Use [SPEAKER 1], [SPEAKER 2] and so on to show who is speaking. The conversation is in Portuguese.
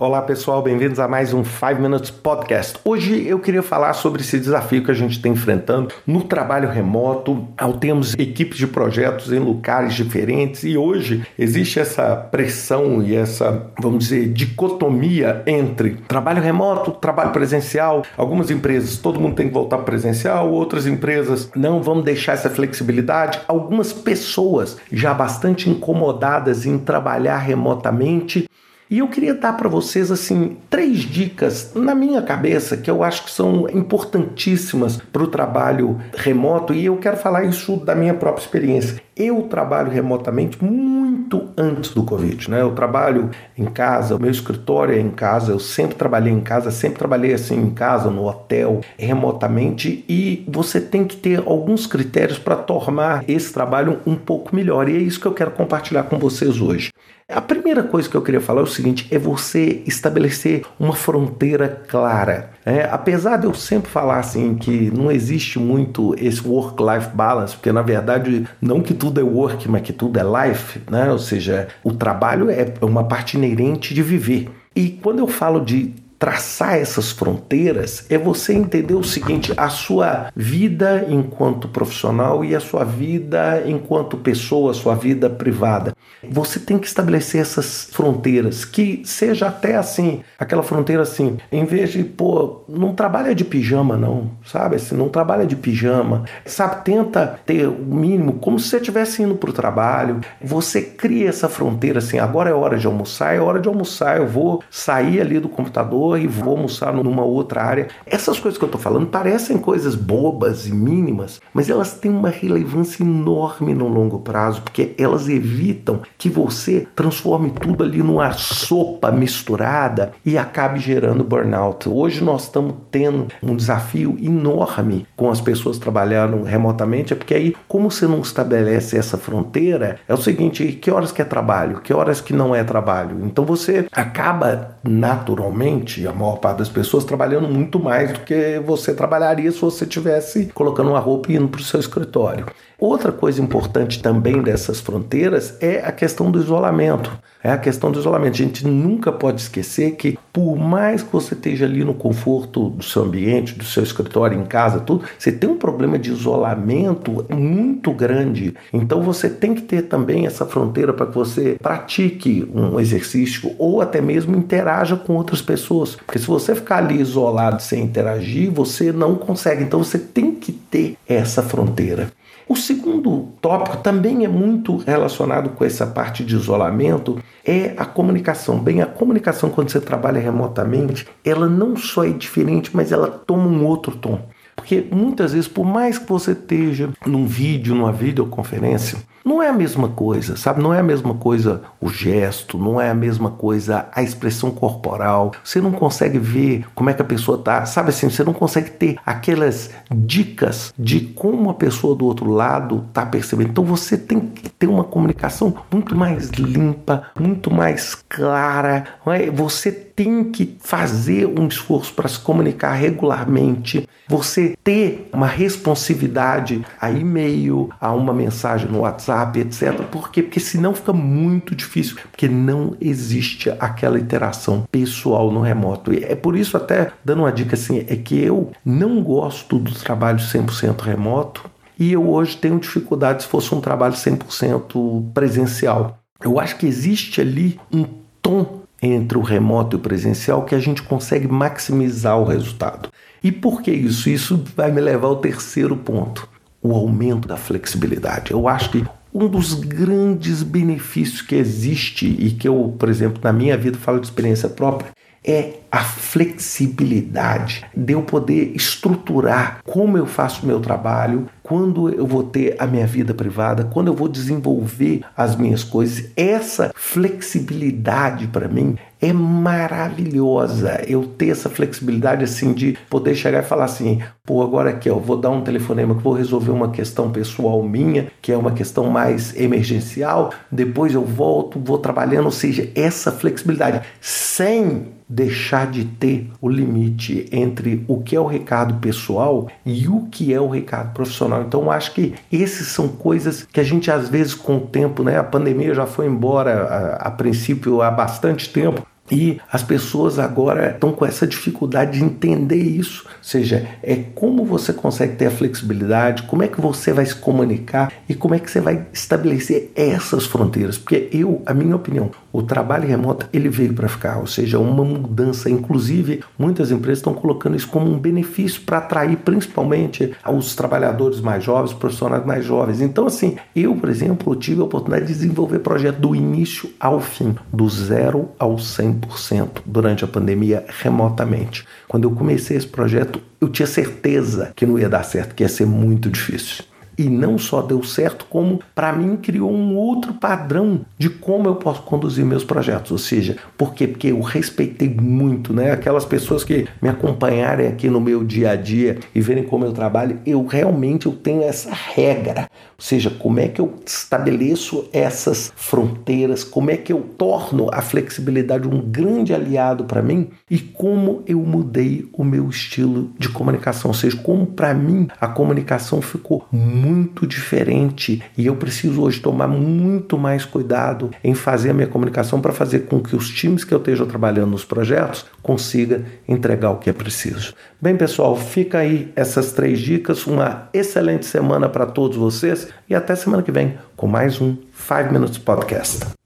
[SPEAKER 1] Olá pessoal, bem-vindos a mais um 5 Minutes Podcast. Hoje eu queria falar sobre esse desafio que a gente está enfrentando no trabalho remoto, ao termos equipes de projetos em lugares diferentes e hoje existe essa pressão e essa, vamos dizer, dicotomia entre trabalho remoto, trabalho presencial. Algumas empresas, todo mundo tem que voltar presencial, outras empresas não vamos deixar essa flexibilidade. Algumas pessoas já bastante incomodadas em trabalhar remotamente e eu queria dar para vocês assim três dicas na minha cabeça que eu acho que são importantíssimas para o trabalho remoto e eu quero falar isso da minha própria experiência. Eu trabalho remotamente muito antes do Covid, né? Eu trabalho em casa, o meu escritório é em casa, eu sempre trabalhei em casa, sempre trabalhei assim em casa, no hotel, remotamente e você tem que ter alguns critérios para tornar esse trabalho um pouco melhor e é isso que eu quero compartilhar com vocês hoje. A primeira coisa que eu queria falar é o seguinte: é você estabelecer uma fronteira clara. É, apesar de eu sempre falar assim que não existe muito esse work-life balance, porque na verdade não que tudo é work, mas que tudo é life, né? Ou seja, o trabalho é uma parte inerente de viver. E quando eu falo de traçar essas fronteiras é você entender o seguinte: a sua vida enquanto profissional e a sua vida enquanto pessoa, a sua vida privada. Você tem que estabelecer essas fronteiras, que seja até assim, aquela fronteira assim, em vez de, pô, não trabalha de pijama, não, sabe? Assim, não trabalha de pijama, sabe? Tenta ter o mínimo, como se você estivesse indo para o trabalho. Você cria essa fronteira assim, agora é hora de almoçar, é hora de almoçar, eu vou sair ali do computador e vou almoçar numa outra área. Essas coisas que eu estou falando parecem coisas bobas e mínimas, mas elas têm uma relevância enorme no longo prazo, porque elas evitam que você transforme tudo ali numa sopa misturada e acabe gerando burnout. Hoje nós estamos tendo um desafio enorme com as pessoas trabalhando remotamente, é porque aí, como você não estabelece essa fronteira, é o seguinte: que horas que é trabalho, que horas que não é trabalho. Então você acaba naturalmente a maior parte das pessoas trabalhando muito mais do que você trabalharia se você tivesse colocando uma roupa e indo para o seu escritório. Outra coisa importante também dessas fronteiras é a questão do isolamento. É a questão do isolamento. A gente nunca pode esquecer que, por mais que você esteja ali no conforto do seu ambiente, do seu escritório, em casa, tudo, você tem um problema de isolamento muito grande. Então você tem que ter também essa fronteira para que você pratique um exercício ou até mesmo interaja com outras pessoas. Porque se você ficar ali isolado sem interagir, você não consegue. Então você tem que ter essa fronteira. O segundo tópico também é muito relacionado com essa parte de isolamento, é a comunicação. Bem, a comunicação quando você trabalha remotamente, ela não só é diferente, mas ela toma um outro tom. Porque muitas vezes, por mais que você esteja num vídeo, numa videoconferência, não é a mesma coisa, sabe? Não é a mesma coisa o gesto, não é a mesma coisa a expressão corporal. Você não consegue ver como é que a pessoa tá, sabe assim? Você não consegue ter aquelas dicas de como a pessoa do outro lado tá percebendo. Então você tem que ter uma comunicação muito mais limpa, muito mais clara. É? Você tem que fazer um esforço para se comunicar regularmente. Você ter uma responsividade a e-mail, a uma mensagem no WhatsApp, etc. Por quê? Porque senão fica muito difícil, porque não existe aquela interação pessoal no remoto. E é por isso até dando uma dica assim, é que eu não gosto do trabalho 100% remoto e eu hoje tenho dificuldade se fosse um trabalho 100% presencial. Eu acho que existe ali um tom entre o remoto e o presencial que a gente consegue maximizar o resultado. E por que isso? Isso vai me levar ao terceiro ponto: o aumento da flexibilidade. Eu acho que um dos grandes benefícios que existe e que eu, por exemplo, na minha vida falo de experiência própria, é a flexibilidade de eu poder estruturar como eu faço o meu trabalho, quando eu vou ter a minha vida privada, quando eu vou desenvolver as minhas coisas. Essa flexibilidade para mim é maravilhosa. Eu ter essa flexibilidade assim de poder chegar e falar assim: pô, agora aqui, ó, vou dar um telefonema que vou resolver uma questão pessoal minha, que é uma questão mais emergencial, depois eu volto, vou trabalhando, ou seja, essa flexibilidade sem deixar de ter o limite entre o que é o recado pessoal e o que é o recado profissional. Então, acho que esses são coisas que a gente às vezes com o tempo, né? A pandemia já foi embora a, a princípio há bastante tempo, E as pessoas agora estão com essa dificuldade de entender isso. Ou seja, é como você consegue ter a flexibilidade, como é que você vai se comunicar e como é que você vai estabelecer essas fronteiras. Porque eu, a minha opinião, o trabalho remoto ele veio para ficar, ou seja, uma mudança. Inclusive, muitas empresas estão colocando isso como um benefício para atrair principalmente os trabalhadores mais jovens, profissionais mais jovens. Então, assim, eu, por exemplo, tive a oportunidade de desenvolver projeto do início ao fim, do zero ao 100% durante a pandemia remotamente. Quando eu comecei esse projeto, eu tinha certeza que não ia dar certo, que ia ser muito difícil. E não só deu certo, como para mim criou um outro padrão de como eu posso conduzir meus projetos. Ou seja, por quê? Porque eu respeitei muito, né? Aquelas pessoas que me acompanharem aqui no meu dia a dia e verem como eu trabalho, eu realmente eu tenho essa regra. Ou seja, como é que eu estabeleço essas fronteiras, como é que eu torno a flexibilidade um grande aliado para mim e como eu mudei o meu estilo de comunicação. Ou seja, como para mim a comunicação ficou muito muito diferente e eu preciso hoje tomar muito mais cuidado em fazer a minha comunicação para fazer com que os times que eu esteja trabalhando nos projetos consiga entregar o que é preciso. Bem, pessoal, fica aí essas três dicas. Uma excelente semana para todos vocês e até semana que vem com mais um 5 Minutes Podcast.